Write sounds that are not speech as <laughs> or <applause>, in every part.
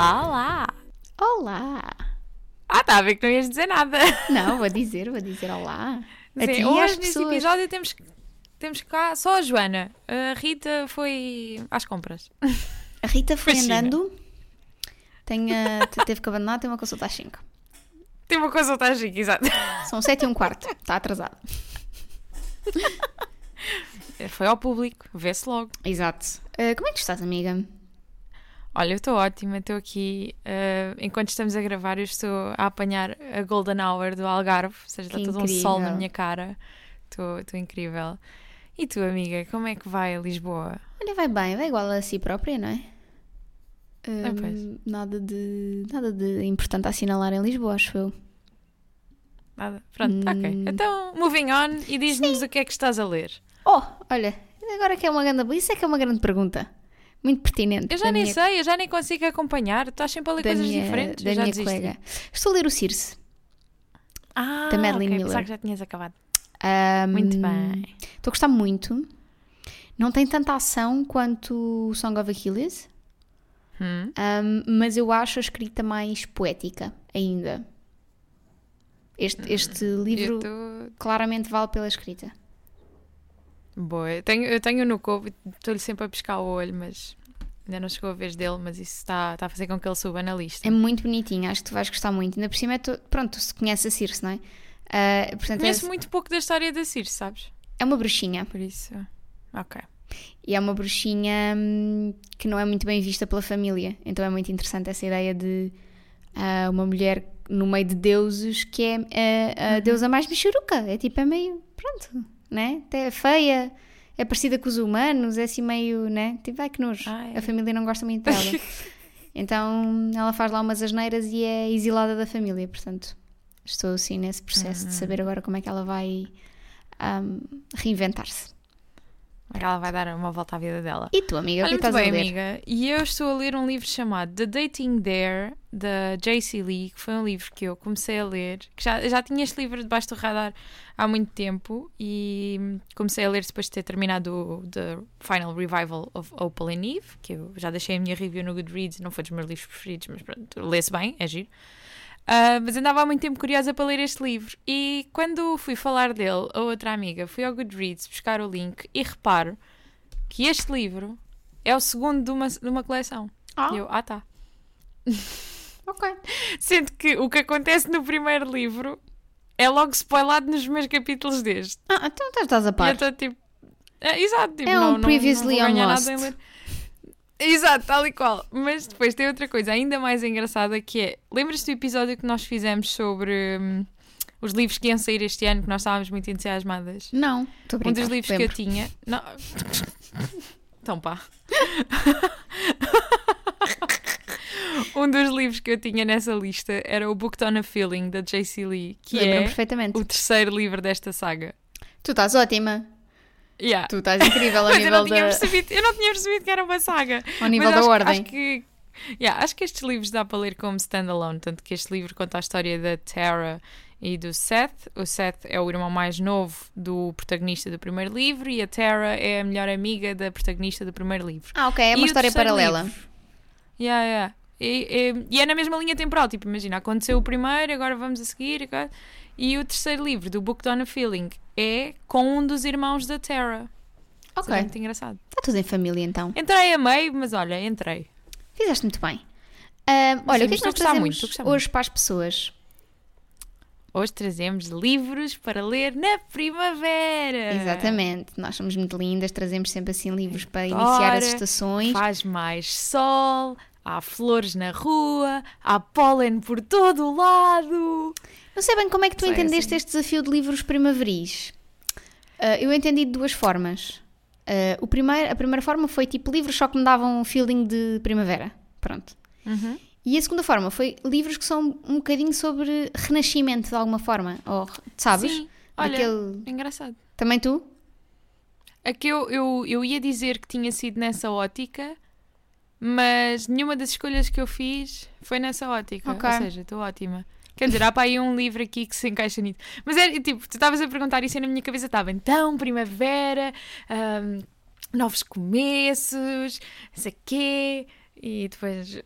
Olá, olá! Olá! Ah, está a ver que não ias dizer nada. Não, vou dizer, vou dizer olá. A ti hoje às neste pessoas. episódio temos, temos cá só a Joana. A Rita foi às compras. A Rita foi Fascina. andando, tem, eh, te- teve que abandonar, tem uma consulta às 5. Tem uma coisa outra chique, exato. São 7 e um quarto, está atrasado. <laughs> Foi ao público, vê-se logo. Exato. Eh, como é que estás, amiga? Olha, eu estou ótima, estou aqui. eh, enquanto estamos a gravar, eu estou a apanhar a Golden Hour do Algarve, ou seja, está todo um sol na minha cara. Estou incrível. E tu, amiga, como é que vai a Lisboa? Olha, vai bem, vai igual a si própria, não é? Eh, Ah, pois. nada, de, nada de importante a assinalar em Lisboa, acho eu. Nada? Pronto, tá ok. Hum. Então, moving on e diz-nos o que é que estás a ler. Oh, olha, agora que é uma grande. Isso é que é uma grande pergunta. Muito pertinente. Eu já nem minha- sei, eu já nem consigo acompanhar. Estás sempre a ler da coisas minha, diferentes. da minha desisti. colega. Estou a ler o Circe. Ah, da Madeline ok, Miller. que já tinhas acabado. Ahm, Muito bem. Estou a gostar muito. Não tem tanta ação quanto o Song of Achilles, Hum. ahm, mas eu acho a escrita mais poética ainda. Este, este livro Eu estou. claramente vale pela escrita. Boa. Eu tenho, eu tenho no coubo, estou-lhe sempre a pescar o olho, mas ainda não chegou a vez dele, mas isso está, está a fazer com que ele suba na lista. É muito bonitinho, acho que tu vais gostar muito. Ainda por cima, é to- pronto, se conhece a Circe, não é? Ah, portanto, Conheço é, muito pouco da história da Circe, sabes? é uma bruxinha. Por isso. Ok. E é uma bruxinha hum, que não é muito bem vista pela família. Então é muito interessante essa ideia de ah, uma mulher no meio de deuses que é ah, a deusa mais bichuruca. É tipo, é meio. Pronto, né? Até é feia, é parecida com os humanos, é assim meio, né? Tipo, ai que nojo. Ah, é. A família não gosta muito dela. <laughs> então ela faz lá umas asneiras e é exilada da família. Portanto, estou assim nesse processo de saber agora como é que ela vai hum, reinventar-se. Ela vai dar uma volta à vida dela. E tu, amiga, o Olha, que muito estás a bem, ler? amiga. E eu estou a ler um livro chamado The Dating Dare, da J.C. Lee, que foi um livro que eu comecei a ler, que já, já tinha este livro debaixo do radar há muito tempo e comecei a ler depois de ter terminado o The Final Revival of Opal and Eve, que eu já deixei a minha review no Goodreads, não foi dos meus livros preferidos, mas pronto, lê-se bem, é giro. Ah, mas andava há muito tempo curiosa para ler este livro e quando fui falar dele a outra amiga, fui ao Goodreads buscar o link e reparo que este livro é o segundo de uma, de uma coleção. Ah. E eu, ah tá. Ok. <laughs> Sendo que o que acontece no primeiro livro é logo spoilado nos meus capítulos deste. Ah, então estás- a E eu par. estou tipo. É, exato, tipo, É não, um não, não previously vou ganhar on nada em Lost. Exato, tal e qual. Mas depois tem outra coisa ainda mais engraçada que é. Lembras-te do episódio que nós fizemos sobre hum, os livros que iam sair este ano, que nós estávamos muito entusiasmadas? Não, estou Um dos livros lembro. que eu tinha. Não. <laughs> Então pá. um dos livros que eu tinha nessa lista era o Booked on a Feeling da J.C. Lee, que Lembro-me é perfeitamente. o terceiro livro desta saga. Tu estás ótima. Yeah. Tu estás incrível <laughs> ao Mas eu nível, não, tinha da, percebido, eu não tinha percebido que era uma saga. ao nível Mas da acho, ordem. Acho que, yeah, acho que estes livros dá para ler como standalone, tanto que este livro conta a história da Tara e do Seth. O Seth é o irmão mais novo do protagonista do primeiro livro e a Tara é a melhor amiga da protagonista do primeiro livro. Ah, ok, é E uma o história paralela. livro? Yeah, yeah. E, e- e é na mesma linha temporal, tipo, imagina, aconteceu o primeiro, agora vamos a seguir. agora- E o terceiro livro, do Book on a Feeling, é com um dos irmãos da. Isso Ok, É muito engraçado. está tudo em família então. Entrei a meio, mas olha, entrei. Fizeste muito bem. Ah, olha, Sim, o que é que nós trazemos muito, hoje para as pessoas? Hoje trazemos livros para ler na primavera. Exatamente, nós somos muito lindas, trazemos sempre assim livros para iniciar as estações. Faz mais sol, há flores na rua, há pólen por todo o lado. Não sei bem como é que tu Sei, entendeste assim. este desafio de livros primaveris. Ah, eu entendi de duas formas. Ah, o primeiro, a primeira forma foi tipo livros só que me davam um feeling de primavera. Pronto. E a segunda forma foi livros que são um bocadinho sobre renascimento de alguma forma. Ou, sabes? Sim, olha, Daquele- engraçado. Também tu? É que eu, eu, eu ia dizer que tinha sido nessa ótica, mas nenhuma das escolhas que eu fiz foi nessa ótica. Ok. Ou seja, estou ótima. Quer dizer, há para aí um livro aqui que se encaixa nisso. Mas é tipo, tu estavas a perguntar isso e na minha cabeça estava então, primavera, ahm, novos começos, não sei quê. E depois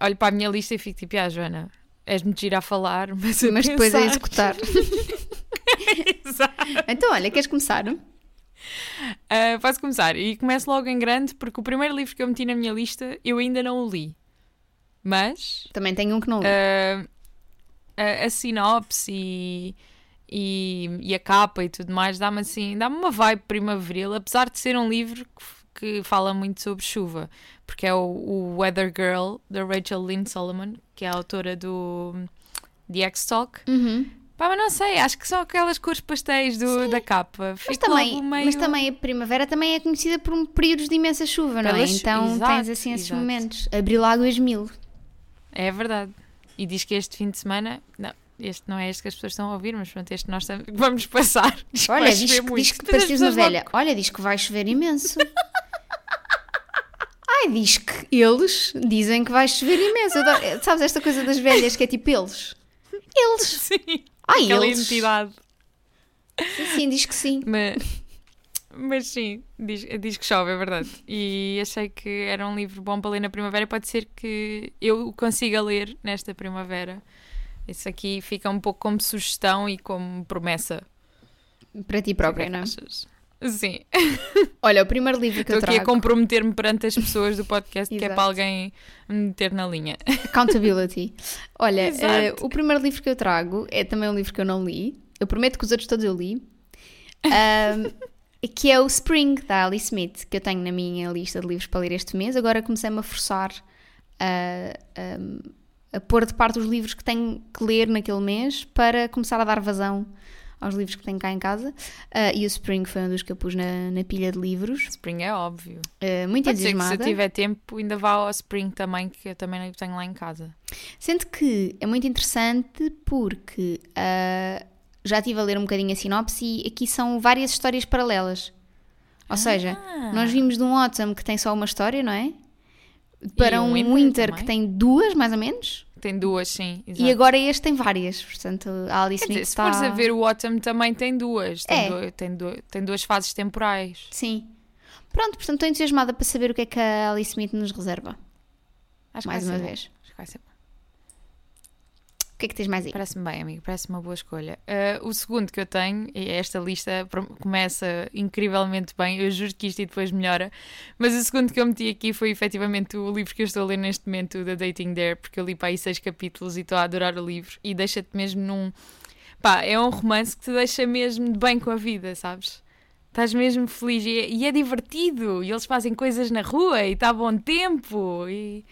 olho para a minha lista e fico tipo, ah, Joana, és-me de a falar, mas, a Mas <laughs> depois a pensar." executar. <laughs> Exato. então, olha, queres começar? Ah, posso começar. E começo logo em grande, porque o primeiro livro que eu meti na minha lista eu ainda não o li. Mas Também tenho um que não li. ah, a, a sinopse e, e, e a capa e tudo mais dá-me assim, dá-me uma vibe primaveril, apesar de ser um livro que, que fala muito sobre chuva, porque é o, o Weather Girl da Rachel Lynn Solomon, que é a autora do The X-Talk. Uhum. Pá, mas não sei, acho que são aquelas cores pastéis do, da capa. Mas também, logo meio... mas também a primavera também é conhecida por um períodos de imensa chuva, não é? Pelas Então exato, tens assim esses exato. momentos. Abril águas mil. É verdade. E diz que este fim de semana. Não, este não é este que as pessoas estão a ouvir, mas pronto, este nós <laughs> vamos passar. <laughs> Diz que Olha, vai diz que, muito. diz que pareces uma velha. Olha, diz que vai chover imenso. <laughs> Ai, diz que eles dizem que vai chover imenso. Adoro- Sabes esta coisa das velhas que é tipo eles? logo- Eles. Sim. Ai, Aquela eles. identidade. Sim, sim, diz que sim. <laughs> Mas, mas sim, diz, diz que chove, é verdade. E achei que era um livro bom para ler na primavera. Pode ser que eu o consiga ler nesta primavera. Isso aqui fica um pouco como sugestão e como promessa. Para ti é própria, que não é? achas? Sim. Olha, o primeiro livro que eu Estou aqui a trago. comprometer-me perante as pessoas do podcast que é para alguém me meter na linha. Accountability. Olha, eh, o primeiro livro que eu trago é também um livro que eu não li. Eu prometo que os outros todos eu li. Ahm, <laughs> que é o Spring, da Alice Smith, que eu tenho na minha lista de livros para ler este mês. Agora comecei-me a forçar a, ahm, a pôr de parte os livros que tenho que ler naquele mês para começar a dar vazão aos livros que tenho cá em casa. Ah, e o Spring foi um dos que eu pus na, na pilha de livros. Spring é óbvio. Ah, muito Pode ser que se eu entusiasmada. tiver tempo, ainda vá ao Spring também, que eu também tenho lá em casa. Sendo que é muito interessante porque ah, já estive a ler um bocadinho a sinopse e aqui são várias histórias paralelas. Ou seja, Ah. nós vimos de um Autumn que tem só uma história, não é? Para um um Winter Winter, também. que tem duas, mais ou menos. Tem duas, sim. E agora este tem várias. Portanto, a Alice Quer dizer, Smith se está... fores a ver o Autumn também tem duas. Tem, É. du- tem, du- tem duas fases temporais. Sim. Pronto, portanto estou entusiasmada para saber o que é que a Alice Smith nos reserva. Acho mais uma bom. vez. Acho que vai ser bom. O que é que tens mais aí? Parece-me bem, amigo. Parece uma boa escolha. Ah, o segundo que eu tenho, e esta lista começa incrivelmente bem. Eu juro que isto e depois melhora. Mas o segundo que eu meti aqui foi efetivamente o livro que eu estou a ler neste momento, da Dating Dare, porque eu li para aí seis capítulos e estou a adorar o livro. E deixa-te mesmo num. Pá, é um romance que te deixa mesmo de bem com a vida, sabes? Estás mesmo feliz e é, e é divertido. E eles fazem coisas na rua e está bom tempo. E.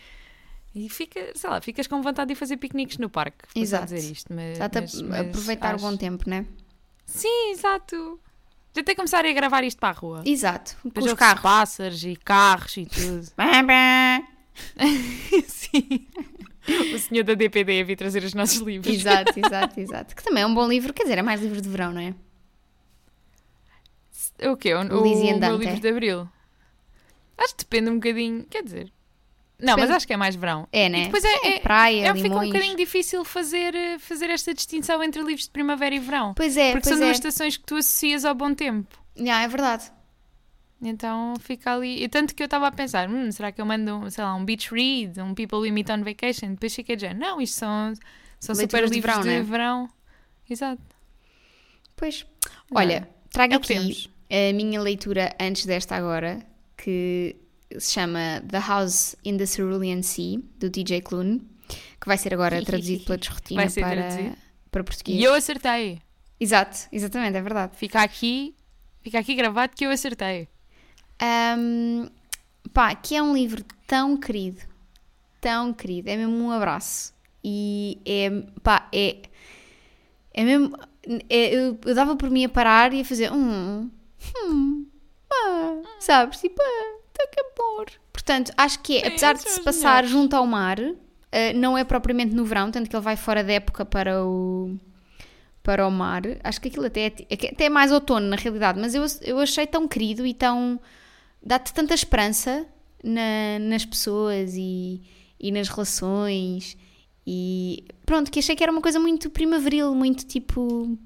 E fica, sei lá, ficas com vontade de ir fazer piqueniques no parque. Exato. dizer isto, mas, a mas- mas aproveitar acho- o bom tempo, não é? Sim, exato. Já até começar a gravar isto para a rua. Exato. Com os carros. pássaros e carros e tudo. <laughs> Sim. O senhor da DPD a vir trazer os nossos livros. Exato, <laughs> exato, exato. Que também é um bom livro, quer dizer, é mais livro de verão, não é? O quê? O, O o, meu livro de Abril? Acho que depende um bocadinho. Quer dizer. Não, mas acho que é mais verão. É, E né? depois é, é, praia, é, fica um limões. bocadinho difícil fazer, eh, fazer esta distinção entre livros de primavera e verão. Pois é, Porque pois são é. duas estações que tu associas ao bom tempo. Já, é verdade. Então fica ali. E tanto que eu estava a pensar: hum, será que eu mando, sei lá, um beach read, um People We Meet on Vacation? Depois fiquei já, não, isto são, são super Leituras de livros verão, de né? verão. Exato. Pois. Não é? Olha, trago É aqui temos. a minha leitura antes desta agora, que se chama The House in the Cerulean Sea, do DJ Clune, que vai ser agora traduzido pela Desrotina para, traduzido. para português. E eu acertei. Exato, exatamente, é verdade. Fica aqui, fica aqui gravado que eu acertei. Ahm, pá, que é um livro tão querido, tão querido, é mesmo um abraço. E é, pá, é, é mesmo, é- eu, eu dava por mim a parar e a fazer hum, hum, pá, sabes, tipo, ah, tá que amor. Portanto, acho que é, apesar de se as passar melhores. junto ao mar, ah, não é propriamente no verão, tanto que ele vai fora da época para o para o mar. Acho que aquilo até é, é até é mais outono, na realidade, mas eu, eu achei tão querido e tão. dá-te tanta esperança na- nas pessoas e, e nas relações. E pronto, que achei que era uma coisa muito primaveril, muito tipo.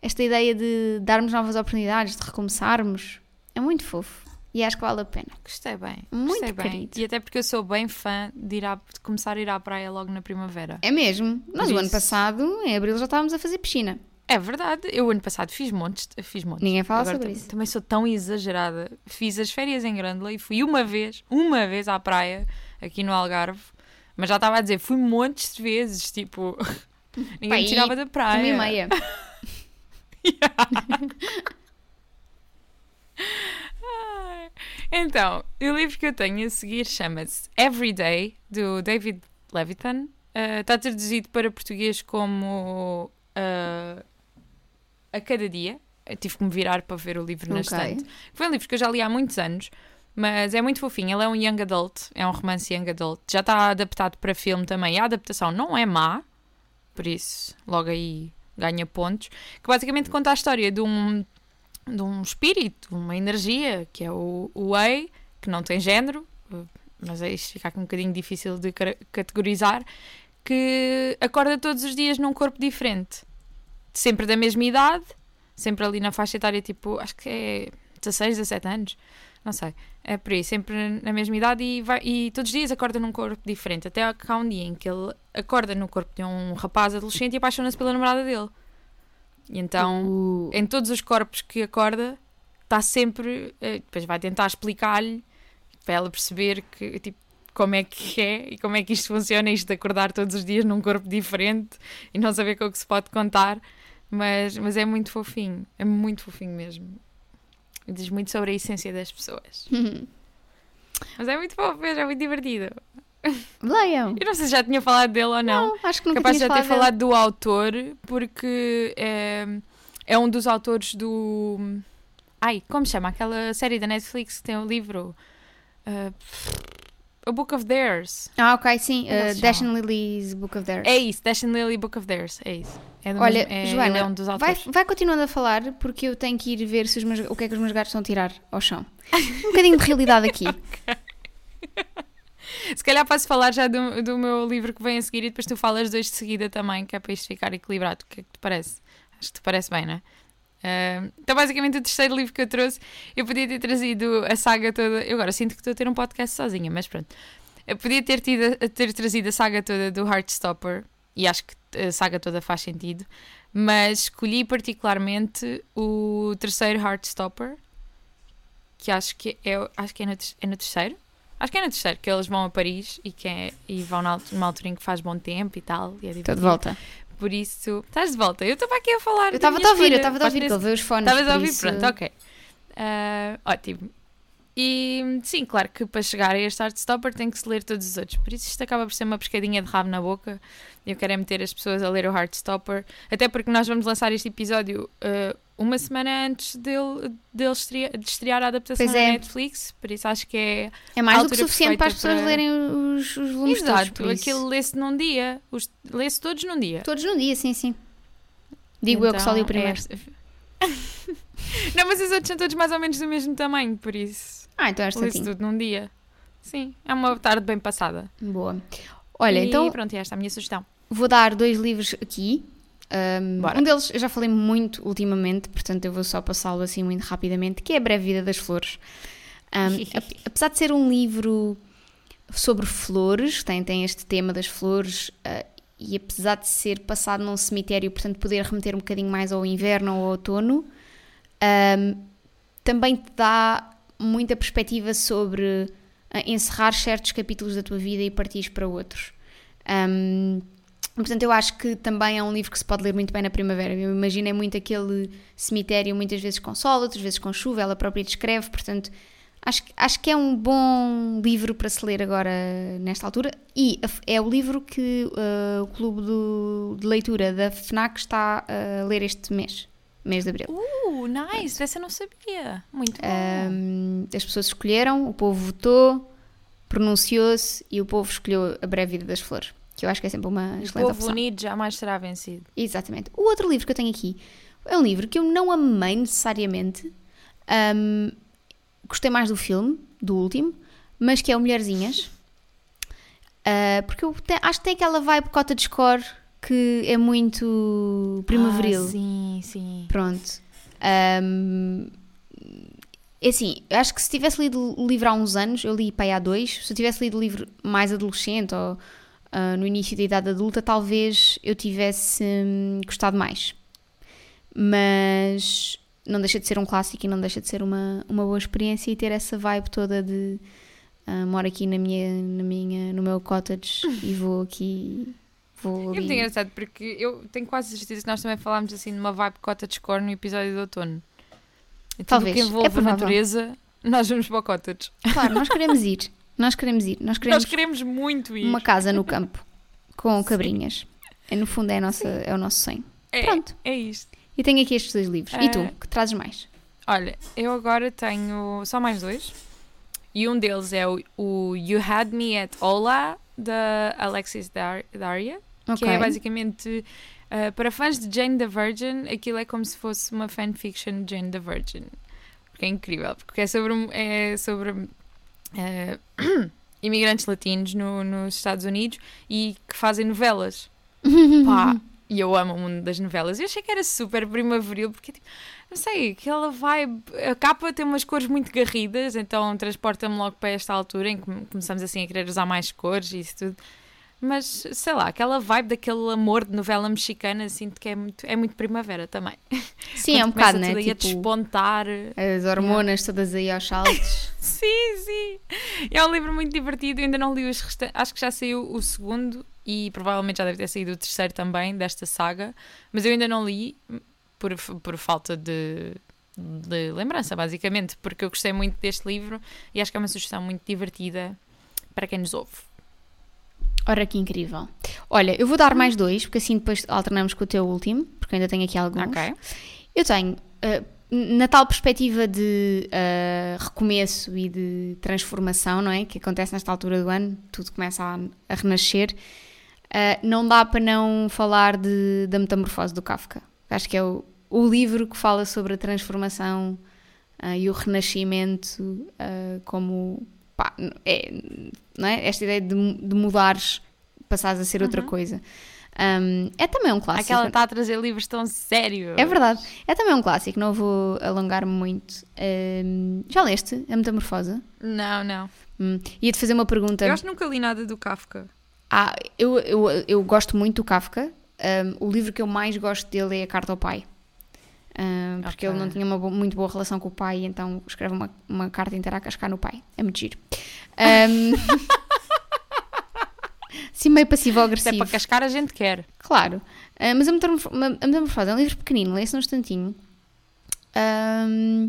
esta ideia de darmos novas oportunidades, de recomeçarmos. É muito fofo. E acho que vale a pena. Gostei bem. Muito gostei bem. querido. E até porque eu sou bem fã de, ir à- de começar a ir à praia logo na primavera. É mesmo. Nós Por o ano passado, em abril, já estávamos a fazer piscina. É verdade. Eu ano passado fiz montes. Fiz montes. Ninguém fala Agora sobre isso. Também sou tão exagerada. Fiz as férias em Grândola e fui uma vez, uma vez à praia, aqui no Algarve. Mas já estava a dizer, fui montes de vezes, tipo... <laughs> Ninguém Pá, me tirava da praia. Uma e meia. <laughs> <laughs> Então, o livro que eu tenho a seguir chama-se Everyday, do David Levitan. Uh, está traduzido para português como uh, A Cada Dia. Eu tive que me virar para ver o livro na estante. Foi um livro que eu já li há muitos anos, mas é muito fofinho. Ele é um young adult, é um romance young adult. Já está adaptado para filme também. A adaptação não é má, por isso logo aí ganha pontos. Que basicamente conta a história de um, de um espírito, uma energia, que é o, o Ei, que não tem género, mas aí fica aqui um bocadinho difícil de categorizar, que acorda todos os dias num corpo diferente. Sempre da mesma idade, sempre ali na faixa etária, tipo, acho que é 16, 17 anos, não sei. É por aí, sempre na mesma idade e, vai- e todos os dias acorda num corpo diferente. Até que há um dia em que ele acorda no corpo de um rapaz adolescente e apaixona-se pela namorada dele. E então Uh, em todos os corpos que acorda, está sempre. eh, Depois vai tentar explicar-lhe para ela perceber que, tipo, como é que é e como é que isto funciona, isto de acordar todos os dias num corpo diferente e não saber com o que se pode contar. Mas, mas é muito fofinho, é muito fofinho mesmo. Diz muito sobre a essência das pessoas. <laughs> Mas é muito fofo, é muito divertido. Leiam. Eu não sei se já tinha falado dele ou não. Não, acho que nunca Capaz de já ter falado falado do autor, porque é, é um dos autores do. Ai, como se chama? Aquela série da Netflix que tem o livro. uh, a Book of Theirs. Ah, ok, sim. É Uh, Dash and Lily's Book of Theirs. É isso, Dash and Lily Book of Theirs. É isso. É Olha, mesmo- é, Joana, é um dos vai, vai continuando a falar porque eu tenho que ir ver se os meus- o que é que os meus gatos estão a tirar ao chão. Um bocadinho de realidade aqui. <laughs> Se calhar posso falar já do, do meu livro que vem a seguir e depois tu falas dois de seguida também, que é para isto ficar equilibrado. O que é que te parece? Acho que te parece bem, não é? Ah, então, basicamente, o terceiro livro que eu trouxe, eu podia ter trazido a saga toda. Eu agora sinto que estou a ter um podcast sozinha, mas pronto. Eu podia ter, tido, ter trazido a saga toda do Heartstopper e acho que a saga toda faz sentido, mas escolhi particularmente o terceiro Heartstopper, que acho que é, acho que é, no, é no terceiro. Acho que é no terceiro, que eles vão a Paris e, que é- e vão numa altura em que faz bom tempo e tal. E é Estou de divertido. volta. Por isso, estás de volta. Eu estava aqui a falar. Eu estava a ouvir, eu estava a ouvir, que os fones. Estavas a ouvir, isso- pronto, ok. Ah, ótimo. E sim, claro que para chegar a este Heartstopper tem que se ler todos os outros. Por isso isto acaba por ser uma pescadinha de rabo na boca. Eu quero é meter as pessoas a ler o Heartstopper. Até porque nós vamos lançar este episódio ah, uma semana antes dele, dele estrear, de estrear a adaptação Pois na é. Netflix. Por isso acho que é É mais do que suficiente para as pessoas para- lerem os, os volumes todos. Exato, isso. aquilo lê-se num dia. Os- Lê-se todos num dia. Todos num dia, sim, sim. Digo eu que só li o Então, primeiro. é- <laughs> Não, mas os outros são todos mais ou menos do mesmo tamanho, por isso. Ah, então é Lê-se tudo num dia. Sim, é uma tarde bem passada. Boa. Olha, e então pronto, esta é a minha sugestão. vou dar dois livros aqui. Um, um deles eu já falei muito ultimamente, portanto eu vou só passá-lo assim muito rapidamente, que é A Breve Vida das Flores. Um, <laughs> ap- apesar de ser um livro sobre flores, tem, tem este tema das flores, uh, e apesar de ser passado num cemitério, portanto poder remeter um bocadinho mais ao inverno ou ao outono, um, também te dá muita perspectiva sobre uh, encerrar certos capítulos da tua vida e partires para outros. Um, portanto, eu acho que também é um livro que se pode ler muito bem na primavera. Eu imagino é muito aquele cemitério, muitas vezes com sol, outras vezes com chuva, ela própria descreve, portanto, acho, que- acho que é um bom livro para se ler agora nesta altura. E é o livro que uh, o clube do- de leitura da FNAC está a ler este mês, mês de abril. Uh, nice, dessa eu não sabia. Muito bom. Um, as pessoas escolheram, o povo votou, pronunciou-se e o povo escolheu a breve vida das flores, que eu acho que é sempre uma o excelente povo opção. unido jamais será vencido. Exatamente. O outro livro que eu tenho aqui é um livro que eu não amei necessariamente. Um, gostei mais do filme, do último, mas que é o Mulherzinhas. Uh, <laughs> porque eu te- acho que tem aquela vibe cota de score que é muito primaveril. Ah, sim, sim. Pronto. Um, É assim, eu acho que se tivesse lido o livro há uns anos, eu li para aí há dois, se eu tivesse lido o livro mais adolescente ou uh, no início da idade adulta, talvez eu tivesse hum, gostado mais. Mas não deixa de ser um clássico e não deixa de ser uma, uma boa experiência e ter essa vibe toda de uh, moro aqui na minha, na minha, no meu cottage e vou aqui. Vou É ali. muito engraçado porque eu tenho quase certeza que nós também falámos assim numa vibe cottage core no episódio de outono. E tudo Talvez, que é envolve a provável. natureza, nós vamos para o cottage. Claro, nós queremos ir. <laughs> Nós queremos ir. Nós queremos Nós queremos muito ir. uma casa no campo com cabrinhas. É, no fundo é, a nossa, é o nosso sonho. É, Pronto. É isto. E tenho aqui estes dois livros. E tu, Ah. que trazes mais? Olha, eu agora tenho só mais dois. E um deles é o, o You Had Me at Hola, da Alexis Dar Daria. Ok. Que é basicamente, uh, para fãs de Jane the Virgin, aquilo é como se fosse uma fanfiction de Jane the Virgin. Porque é incrível, porque é sobre, é sobre uh, <clears throat> imigrantes latinos no- nos Estados Unidos e que fazem novelas. <laughs> Pá, e eu amo o mundo das novelas. Eu achei que era super primaveril, porque tipo, não sei, aquela vibe. A capa tem umas cores muito garridas, então transporta-me logo para esta altura em que come- começamos assim a querer usar mais cores e isso tudo. Mas sei lá, aquela vibe daquele amor de novela mexicana, sinto que é muito, é muito primavera também. Sim, é um bocado, né? tudo aí a Tipo, despontar. as hormonas todas aí aos saltos. <laughs> Sim, sim. É um livro muito divertido. Eu ainda não li os restantes. Acho que já saiu o segundo e provavelmente já deve ter saído o terceiro também desta saga. Mas eu ainda não li por, por falta de, de lembrança, basicamente. Porque eu gostei muito deste livro e acho que é uma sugestão muito divertida para quem nos ouve. Ora, que incrível. Olha, eu vou dar mais dois, porque assim depois alternamos com o teu último, porque ainda tenho aqui alguns. Ok. Eu tenho, eh, na tal perspectiva de eh, recomeço e de transformação, não é? Que acontece nesta altura do ano, tudo começa a, a renascer. eh, não dá para não falar de, da metamorfose do Kafka. Acho que é o, o livro que fala sobre a transformação e o renascimento como pá, é, não é? esta ideia de, de mudares, passares a ser outra coisa. Um, é também um clássico. Aquela está a trazer livros tão sérios. É verdade. É também um clássico, não vou alongar-me muito. Ahm, já leste A Metamorfose? Não, não. Hum, Ia-te fazer uma pergunta. Eu acho que nunca li nada do Kafka. Ah, eu, eu, eu gosto muito do Kafka. Ahm, o livro que eu mais gosto dele é A Carta ao Pai. Porque Ok. ele não tinha uma bo- muito boa relação com o pai, então escreve uma, uma carta inteira a cascar no pai. É muito giro. Assim <laughs> meio Se é passivo-agressivo. para cascar, a gente quer. Claro. Ah, mas a Metamorfose é um livro pequenino, lê-se num instantinho. Ahm,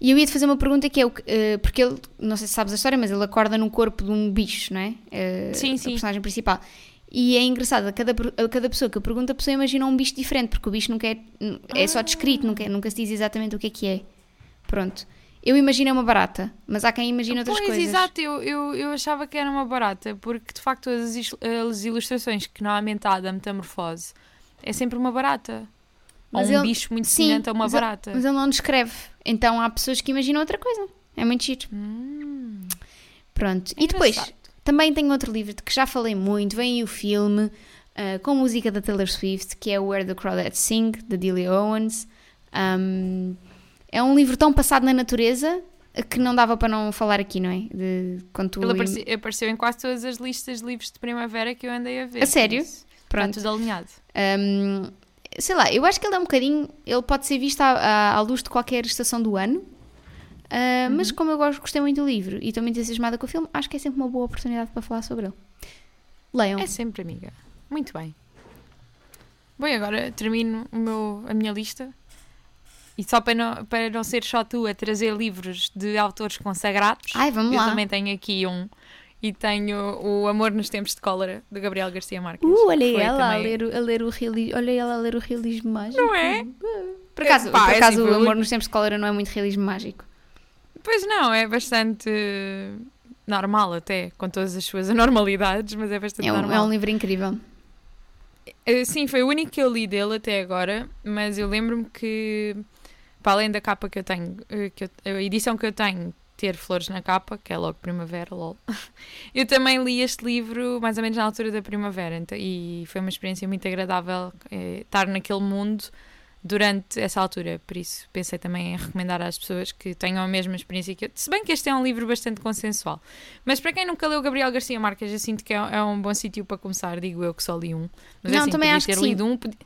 e eu ia-te fazer uma pergunta que é o que, eh, porque ele, não sei se sabes a história, mas ele acorda no corpo de um bicho, não é? Eh, Sim, A sim. personagem principal. E é engraçado, a cada, a cada pessoa que eu pergunto, a pessoa imagina um bicho diferente, porque o bicho nunca é, é só descrito, nunca, nunca se diz exatamente o que é que é. Pronto. Eu imagino uma barata, mas há quem imagine outras pois, coisas. exato, eu, eu, eu achava que era uma barata, porque de facto as, as ilustrações que normalmente há da metamorfose é sempre uma barata. Mas Ou um ele- bicho muito sim, semelhante a uma mas ele- barata. Mas ele não descreve. Então há pessoas que imaginam outra coisa. É muito giro. Hum, Pronto. é e depois. Também tenho outro livro de que já falei muito. Vem aí o filme ah, com música da Taylor Swift, que é Where the Crawdads Sing, de Delia Owens. Um, é um livro tão passado na natureza que não dava para não falar aqui, não é? De, quando Ele apareceu, apareceu em quase todas as listas de livros de primavera que eu andei a ver. A sério? por isso Está Pronto. tudo alinhado. Um, sei lá, eu acho que ele é um bocadinho. Ele pode ser visto à, à- à luz de qualquer estação do ano. Uh, Mas Uhum. como eu gosto, gostei muito do livro e estou muito entusiasmada com o filme, acho que é sempre uma boa oportunidade para falar sobre ele. Leiam. É sempre, amiga. Muito bem. Bom, agora termino meu, a minha lista. E só para não, para não ser só tu a trazer livros de autores consagrados, Ai, vamos eu lá. também tenho aqui um. E tenho o Amor nos Tempos de Cólera, de Gabriel Garcia Marques. Uh, olha ela a também- ler, o- a ler o realismo. Olha ela a ler o realismo mágico. Não é? Por acaso, Pá, por é acaso assim, o amor nos tempos de cólera não é muito realismo mágico. Pois não, é bastante normal até, com todas as suas <laughs> anormalidades, mas é bastante É um, normal. é um livro incrível. Eh, Sim, foi o único que eu li dele até agora, mas eu lembro-me que, para além da capa que eu tenho, eh, que eu- a edição que eu tenho, ter flores na capa, que é logo primavera, lol. <laughs> Eu também li este livro mais ou menos na altura da primavera, então, e foi uma experiência muito agradável eh, estar naquele mundo durante essa altura. Por isso, pensei também em recomendar às pessoas que tenham a mesma experiência que eu. Se bem que este é um livro bastante consensual. Mas para quem nunca leu Gabriel Garcia Marques, eu sinto que é, é um bom sítio para começar. Digo eu que só li um. Mas Não, assim, também acho ter que sim. lido um. Podia,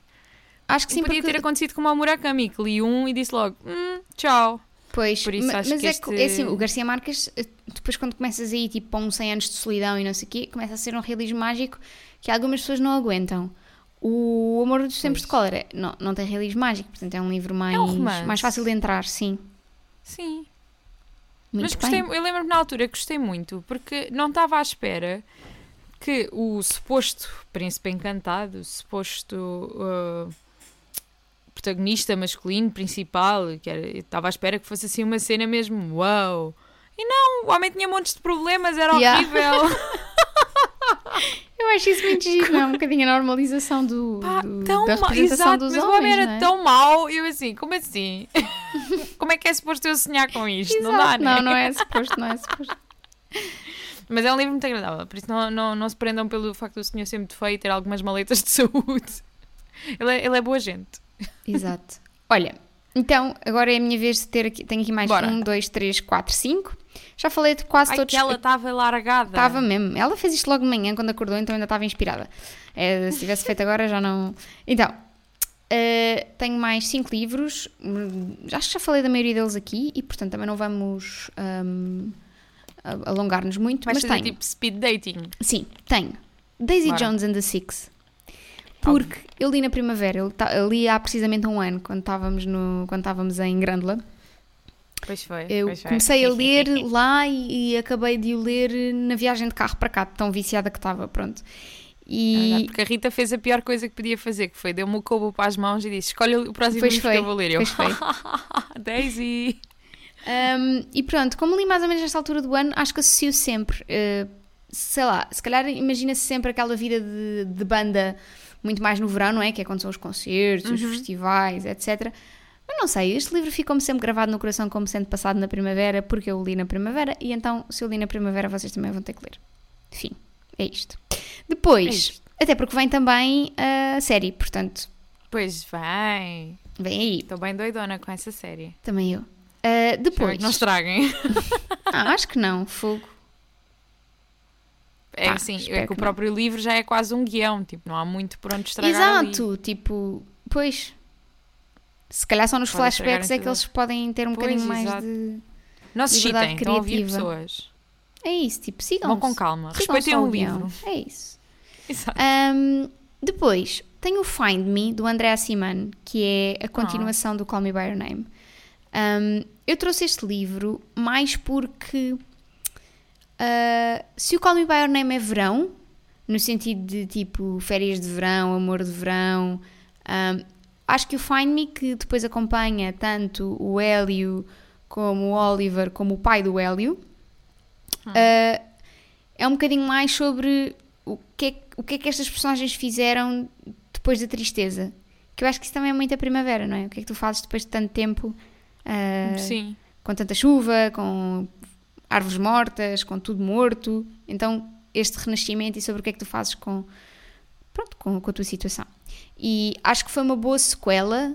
Acho que sim, podia porque... ter acontecido como ao Murakami, que li um e disse logo: hum, tchau. Pois, Por isso mas que é, este- que- é assim, o Garcia Marques, eh, depois quando começas aí tipo para um 100 anos de solidão e não sei o quê, começa a ser um realismo mágico que algumas pessoas não aguentam. O Amor dos Tempos de. Cólera não, não tem realismo mágico, portanto é um livro mais, romance. mais fácil de entrar, sim. Sim. Muito Mas gostei, bem. eu lembro-me na altura, gostei muito, porque não estava à espera que o suposto príncipe encantado, o suposto uh, protagonista masculino principal, que era, estava à espera que fosse assim uma cena mesmo, uau! E não, o homem tinha montes de problemas, era Yeah. horrível. <laughs> Eu acho isso muito giro, é? Um bocadinho a normalização do, Pá, do- tão da representação exato, dos mas o homens, homem era é? tão mau, eu assim, como assim? <laughs> como é que é suposto eu sonhar com isto? não dá, Exato, né? não, não é suposto, não é suposto. <laughs> Mas é um livro muito agradável, por isso não, não, não se prendam pelo facto do senhor ser muito feio e ter algumas maletas de <laughs> saúde. Ele é, ele é boa gente. Exato. Olha, então agora é a minha vez de ter aqui, tenho aqui mais Bora. um, dois, três, quatro, cinco. Já falei de quase Ai, todos. que ela estava largada. Estava mesmo. Ela fez isto logo de manhã quando acordou, então ainda estava inspirada. Eh, se tivesse feito agora já não. Então, eh, tenho mais cinco livros. Acho que já falei da maioria deles aqui e, portanto, também não vamos hum, a- alongar-nos muito. Vais mas tenho. tipo speed dating. Sim, tenho. Daisy Bora. Jones and the Six. Porque eu li na primavera, eu, eu li há precisamente um ano, quando estávamos, no, quando estávamos em Grândola. Pois foi. Eu pois foi. comecei a <laughs> ler lá e, e acabei de o ler na viagem de carro para cá, tão viciada que estava, pronto. E Porque a Rita fez a pior coisa que podia fazer, que foi deu-me o cobo para as mãos e disse: Escolhe o próximo Pois livro foi, que eu vou ler. Eu, pois foi. <laughs> Daisy. Um, e pronto, como li mais ou menos nesta altura do ano, acho que associo sempre. uh, sei lá, se calhar imagina-se sempre aquela vida de, de banda muito mais no verão, não é? Que é quando são os concertos, os festivais, etc. Não sei, este livro ficou-me sempre gravado no coração como sendo passado na primavera, porque eu o li na primavera, e então, se eu li na primavera, vocês também vão ter que ler. Enfim, é isto. Depois, É isto. até porque vem também a série, portanto, Pois vem. vem aí, Estou bem doidona com essa série. também eu. Uh, depois, não estraguem. <laughs> ah, acho que não, fogo. É Pá, assim, é que o que próprio livro já é quase um guião, tipo, não há muito por onde estragar ali. Exato, tipo, pois. Se calhar só nos Pode flashbacks é que eles podem ter um Pois, bocadinho mais exato. de. Não se chitem, criativa. pessoas. É isso, tipo, sigam Vão com calma. Respeitem o livro. É isso. Exato. Ahm, depois, tem o Find Me, do André Siman, que é a continuação do Call Me By Your Name. Ahm, eu trouxe este livro mais porque ah, se o Call Me By Your Name é verão, no sentido de tipo férias de verão, amor de verão, ahm, acho que o Find Me, que depois acompanha tanto o Hélio como o Oliver, como o pai do Hélio, ah, é um bocadinho mais sobre o que, é, que- o que é que estas personagens fizeram depois da tristeza. Que eu acho que isso também é muito a primavera, não é? O que é que tu fazes depois de tanto tempo ah, Sim. com tanta chuva, com árvores mortas, com tudo morto. Então, este renascimento e sobre o que é que tu fazes com, pronto, com, com a tua situação. E acho que foi uma boa sequela.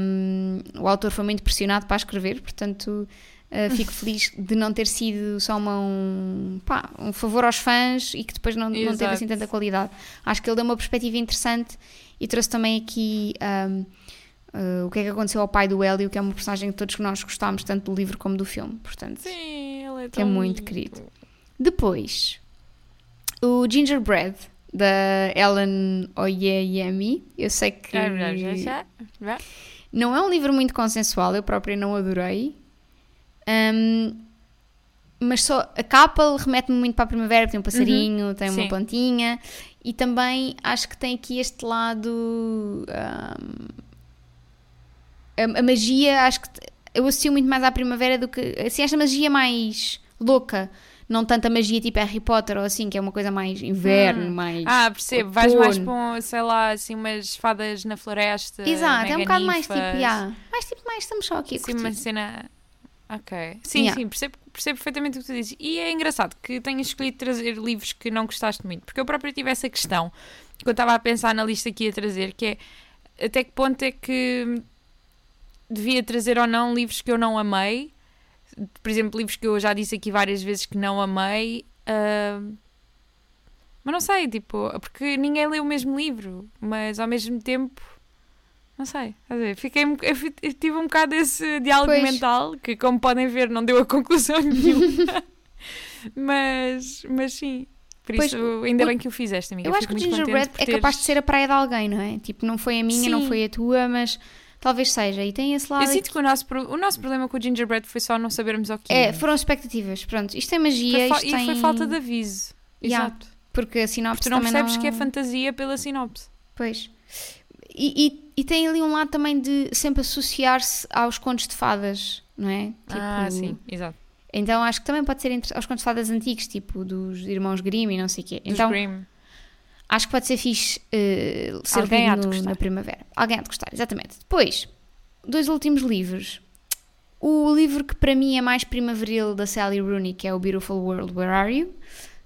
hum, o autor foi muito pressionado para escrever, portanto, uh, fico <laughs> feliz de não ter sido só uma, um, pá, um favor aos fãs e que depois não, não teve assim tanta qualidade. Acho que ele deu uma perspectiva interessante e trouxe também aqui. hum, uh, o que é que aconteceu ao pai do Hélio, que é uma personagem que todos nós gostámos, tanto do livro como do filme. Portanto, Sim, ele é é tão muito lindo. querido. Depois, o Gingerbread, da Ellen Oyeyemi. Eu sei que já. não é um livro muito consensual, eu própria não adorei. Hum, mas só a capa remete-me muito para a primavera, tem um passarinho, tem uma Sim. plantinha e também acho que tem aqui este lado hum, a, a magia, acho que eu associo muito mais à primavera do que assim, esta magia mais louca, não tanto a magia tipo Harry Potter ou assim, que é uma coisa mais inverno, mais Ah, percebo. Vais mais outono. para, um, sei lá, assim, umas fadas na floresta. Exato, é um bocado mais tipo, yeah, mais tipo, mais estamos só aqui curtir. uma cena. Ok. Sim, Yeah. sim, percebo, percebo perfeitamente o que tu dizes. E é engraçado que tenhas escolhido trazer livros que não gostaste muito, porque eu própria tive essa questão quando estava a pensar na lista que ia trazer, que é até que ponto é que devia trazer ou não livros que eu não amei. Por exemplo, livros que eu já disse aqui várias vezes que não amei. Uh, mas não sei, tipo, porque ninguém lê o mesmo livro, mas ao mesmo tempo. Não sei, fiquei, eu tive um bocado esse diálogo pois. mental que, como podem ver, não deu a conclusão <laughs> nenhuma. mas, mas sim, por pois, isso, ainda o, bem que o fizeste, amiga. Eu, acho que o Gingerbread é capaz de ser a praia de alguém, não é? Tipo, não foi a minha, Sim. não foi a tua, mas talvez seja. E tem esse lado. Eu sinto que o nosso, o nosso problema com o Gingerbread foi só não sabermos o que é. foram expectativas. Pronto, isto é magia. Foi isto e tem... foi falta de aviso. Yeah, Exato. Porque a sinopse porque tu não percebes não... que é fantasia pela sinopse. Pois. E, e, e, tem ali um lado também de sempre associar-se aos contos de fadas, não é? Tipo, ah, sim, exato. Então acho que também pode ser entre aos contos de fadas antigos, tipo dos irmãos Grimm e não sei o quê. Dos então, Grimm. Acho que pode ser fixe uh, ser Alguém há de no, na primavera. Alguém há de gostar, exatamente. Depois, dois últimos livros. O livro que para mim é mais primaveril da Sally Rooney, que é o Beautiful World, Where Are You?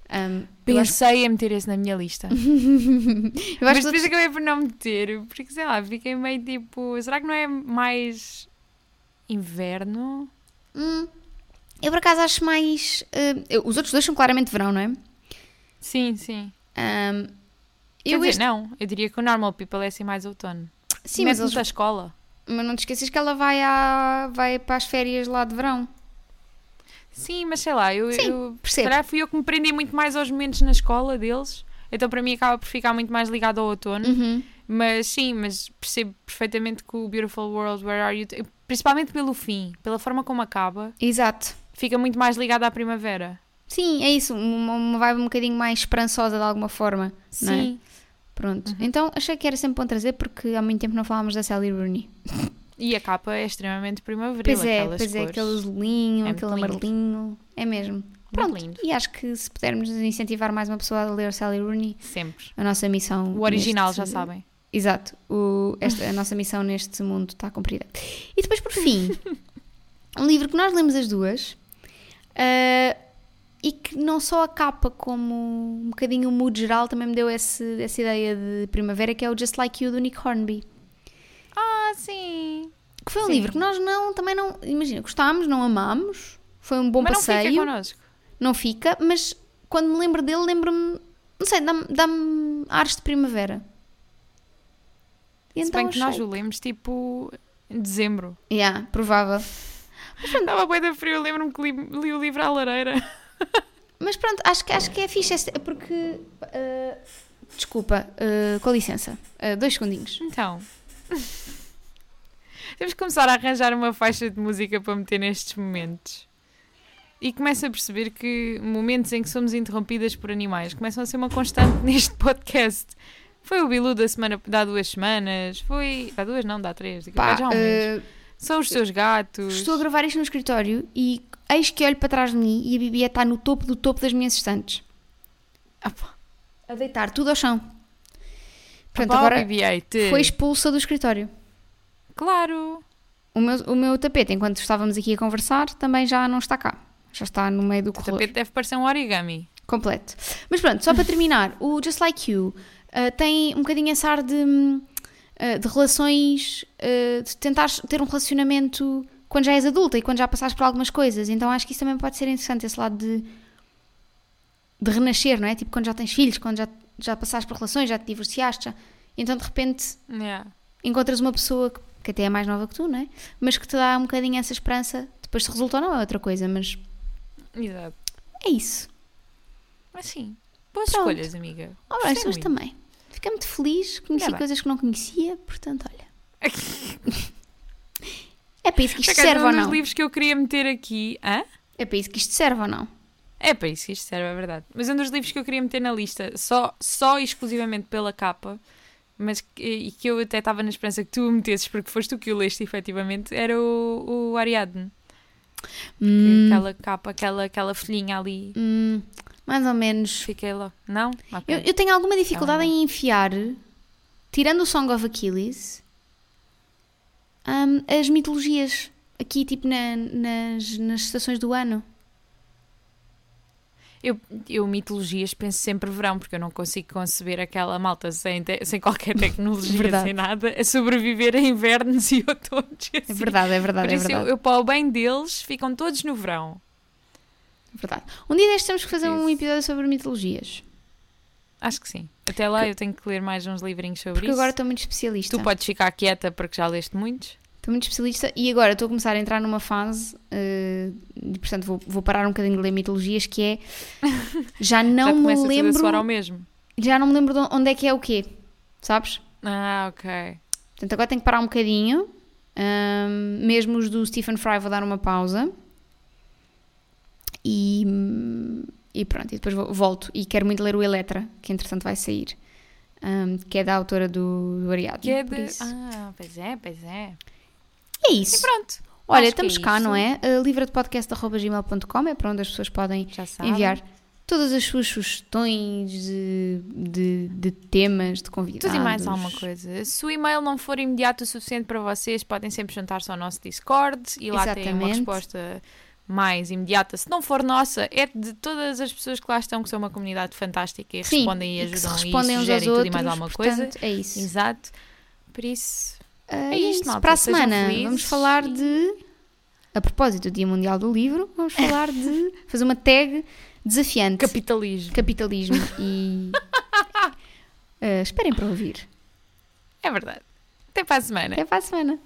Um, Pensei em meter esse na minha lista. <laughs> Mas depois que... acabei por não meter, porque sei lá, fiquei meio tipo. Será que não é mais inverno? Hum, eu por acaso acho mais. Uh, os outros dois são claramente verão, não é? Sim, sim. Um, eu este... não, eu diria que o Normal People é assim mais outono. Sim, Mesmo mas eles... da escola. Mas não te esqueças que ela vai, à... vai para as férias lá de verão. Sim, mas sei lá, eu, sim, eu percebo. calhar fui eu que me prendi muito mais aos momentos na escola deles, então para mim acaba por ficar muito mais ligado ao outono. Uhum. Mas sim, mas percebo perfeitamente que o Beautiful World, Where Are You? Principalmente pelo fim, pela forma como acaba. Exato fica muito mais ligada à primavera. Sim, é isso, uma, uma vibe um bocadinho mais esperançosa de alguma forma. É? Sim. É? Pronto. Uhum. Então achei que era sempre bom trazer porque há muito tempo não falávamos da Sally Rooney. E a capa é extremamente primaveril. Pois é, pois é, aquele azulinho, é aquele amarelinho. É mesmo. Pronto, lindo. e acho que se pudermos incentivar mais uma pessoa a ler Sally Rooney, sempre. A nossa missão. O original, neste... já sabem. Exato, o, esta, a nossa missão neste mundo está cumprida. E depois, por fim, <laughs> um livro que nós lemos as duas Uh, e que não só a capa, como um bocadinho o mood geral também me deu esse, essa ideia de primavera, que é o Just Like You do Nick Hornby. Ah, sim! Que foi um sim. livro que nós não, também não, imagina, gostámos, não amámos, foi um bom mas passeio. Não fica connosco. Não fica, mas quando me lembro dele, lembro-me, não sei, dá-me dá ares de primavera. E Se então bem que nós o lemos tipo em dezembro. Yeah, provável. <laughs> Estava bem da frio, lembro-me que li, li, o livro à lareira. Mas pronto, acho que, acho que é fixe, porque... Uh, desculpa, uh, com licença, uh, dois segundinhos. Então... <laughs> Temos que começar a arranjar uma faixa de música para meter nestes momentos. E começo a perceber que momentos em que somos interrompidas por animais começam a ser uma constante <laughs> neste podcast. Foi o Bilu da semana, dá duas semanas, foi. Dá duas, não, dá três. Pá, já um mês. São os teus gatos. Estou a gravar isto no escritório e eis que olho para trás de mim e a Bibia está no topo do topo das minhas estantes. Opa. A deitar tudo ao chão. Portanto, Opa, agora BB-8. foi expulsa do escritório. Claro. O meu, o meu tapete, enquanto estávamos aqui a conversar, também já não está cá. Já está no meio do corredor. O tapete deve parecer um origami. Completo. Mas pronto, só para terminar, o Just Like You uh, tem um bocadinho esse ar de eh, de relações, uh, de tentar ter um relacionamento quando já és adulta e quando já passaste por algumas coisas. Então acho que isso também pode ser interessante, esse lado de, de renascer, não é? Tipo quando já tens filhos, quando já, já passaste por relações, já te divorciaste, já... então de repente yeah. encontras uma pessoa que, que, até é mais nova que tu, não é? Mas que te dá um bocadinho essa esperança. Depois se resulta ou não é outra coisa, mas. Exato. É isso. Mas sim. Boas Pronto. escolhas, amiga. Ora, as tuas também. Fiquei muito feliz, conheci coisas que não conhecia, portanto, olha. <laughs> é para isso que isto serve ou não? Um dos livros que eu queria meter aqui. Hã? É para isso que isto serve ou não? É para isso que isto serve, é verdade. Mas um dos livros que eu queria meter na lista, só, só exclusivamente pela capa, mas que, e que eu até estava na esperança que tu o metesses, porque foste tu que o leste efetivamente, era o, o Ariadne. Hum. Aquela capa, aquela, aquela folhinha ali. Hum. Mais ou menos. Fiquei lá. Não? Okay. Eu, eu, tenho alguma dificuldade em enfiar, tirando o Song of Achilles, um, as mitologias aqui, tipo na, nas, nas estações do ano. Eu, eu mitologias penso sempre verão, porque eu não consigo conceber aquela malta sem, te- sem qualquer <laughs> tecnologia, Verdade. sem nada, a sobreviver a invernos e <laughs> outonos. e É assim. verdade, é Por verdade, é isso, eu, verdade. eu, para o bem deles, ficam todos no verão. Verdade. Um dia destes temos que fazer um Isso. episódio sobre mitologias. Acho que sim. Até lá eu tenho que ler mais uns livrinhos sobre Porque isso. agora estou muito especialista. Tu podes ficar quieta porque já leste muitos. Estou muito especialista e agora estou a começar a entrar numa fase, eh, e, portanto vou, vou parar um bocadinho de ler mitologias, que é já <laughs> já não te me tudo a ao lembro, mesmo. já não me lembro de onde é que é o quê, sabes? Ah, ok. Portanto agora tenho que parar um bocadinho, ahm, mesmo os do Stephen Fry vou dar uma pausa e, e pronto, e depois volto e quero muito ler o Eletra, que entretanto vai sair, ahm, que é da autora do, do Ariadne. Que é de... Ah, pois é, pois é. É E isso. pronto. Olha, que é estamos cá, isso. não é? Uh, livradepodcast.gmail.com é para onde as pessoas podem enviar todas as suas sugestões de, de, de temas, de convidados. Tudo e mais alguma coisa. Se o e-mail não for imediato o suficiente para vocês, podem sempre juntar-se ao nosso Discord e lá têm uma Exatamente. resposta mais imediata. Se não for nossa, é de todas as pessoas que lá estão, que são uma comunidade fantástica e Sim, respondem e e ajudam e, respondem aos sugerem tudo outros. e mais alguma coisa. portanto, É isso. Exato. Por isso, Uh, É isto, malta. Para a semana vamos falar e- de. A propósito do Dia Mundial do Livro, vamos <laughs> falar de. fazer uma tag desafiante. capitalismo. capitalismo <laughs> e. Uh, esperem para ouvir. É verdade. Até para a semana. Até para a semana.